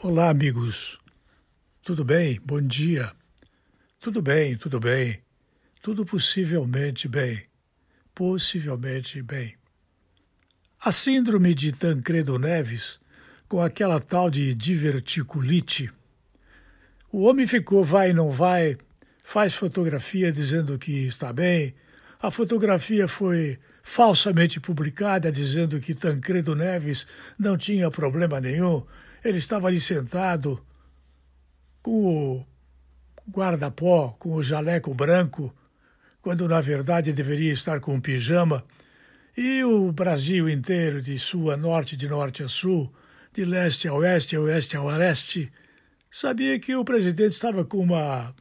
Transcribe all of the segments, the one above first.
Olá, amigos. Tudo bem? Bom dia. Tudo bem, tudo bem. Tudo possivelmente bem. Possivelmente bem. A síndrome de Tancredo Neves, com aquela tal de diverticulite. O homem ficou vai e não vai, faz fotografia dizendo que está bem. A fotografia foi falsamente publicada dizendo que Tancredo Neves não tinha problema nenhum ele estava ali sentado com o guarda-pó, com o jaleco branco, quando na verdade deveria estar com um pijama, e o Brasil inteiro, de sul a norte, de norte a sul, de leste a oeste, a oeste a leste, sabia que o presidente estava com uma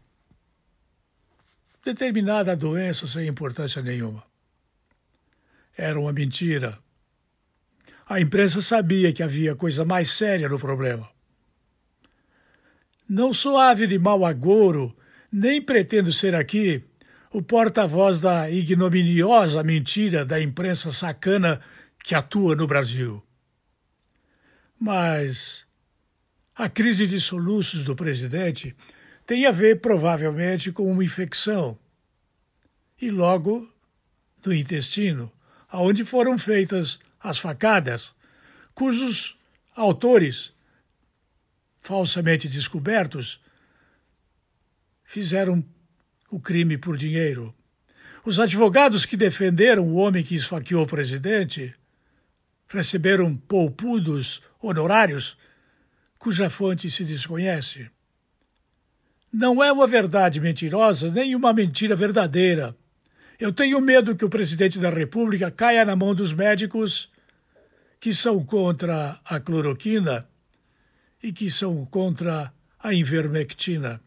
determinada doença sem importância nenhuma. Era uma mentira. A imprensa sabia que havia coisa mais séria no problema. Não sou ave de mau agouro, nem pretendo ser aqui o porta-voz da ignominiosa mentira da imprensa sacana que atua no Brasil. Mas a crise de soluços do presidente tem a ver provavelmente com uma infecção e logo do intestino, aonde foram feitas as facadas, cujos autores, falsamente descobertos, fizeram o crime por dinheiro. Os advogados que defenderam o homem que esfaqueou o presidente receberam poupudos honorários cuja fonte se desconhece. Não é uma verdade mentirosa nem uma mentira verdadeira. Eu tenho medo que o presidente da República caia na mão dos médicos que são contra a cloroquina e que são contra a invermectina.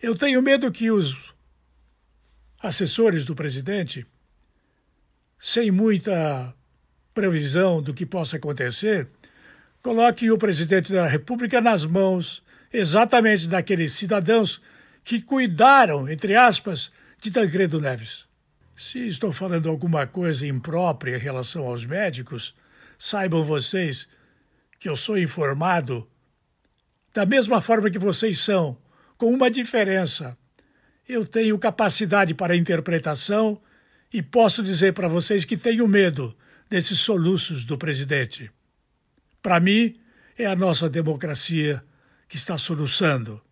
Eu tenho medo que os assessores do presidente, sem muita previsão do que possa acontecer, coloquem o presidente da República nas mãos exatamente daqueles cidadãos que cuidaram, entre aspas, de Tancredo Neves. Se estou falando alguma coisa imprópria em relação aos médicos, saibam vocês que eu sou informado da mesma forma que vocês são, com uma diferença. Eu tenho capacidade para interpretação e posso dizer para vocês que tenho medo desses soluços do presidente. Para mim, é a nossa democracia que está soluçando.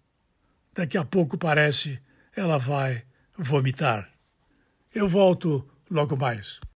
Daqui a pouco parece ela vai vomitar. Eu volto logo mais.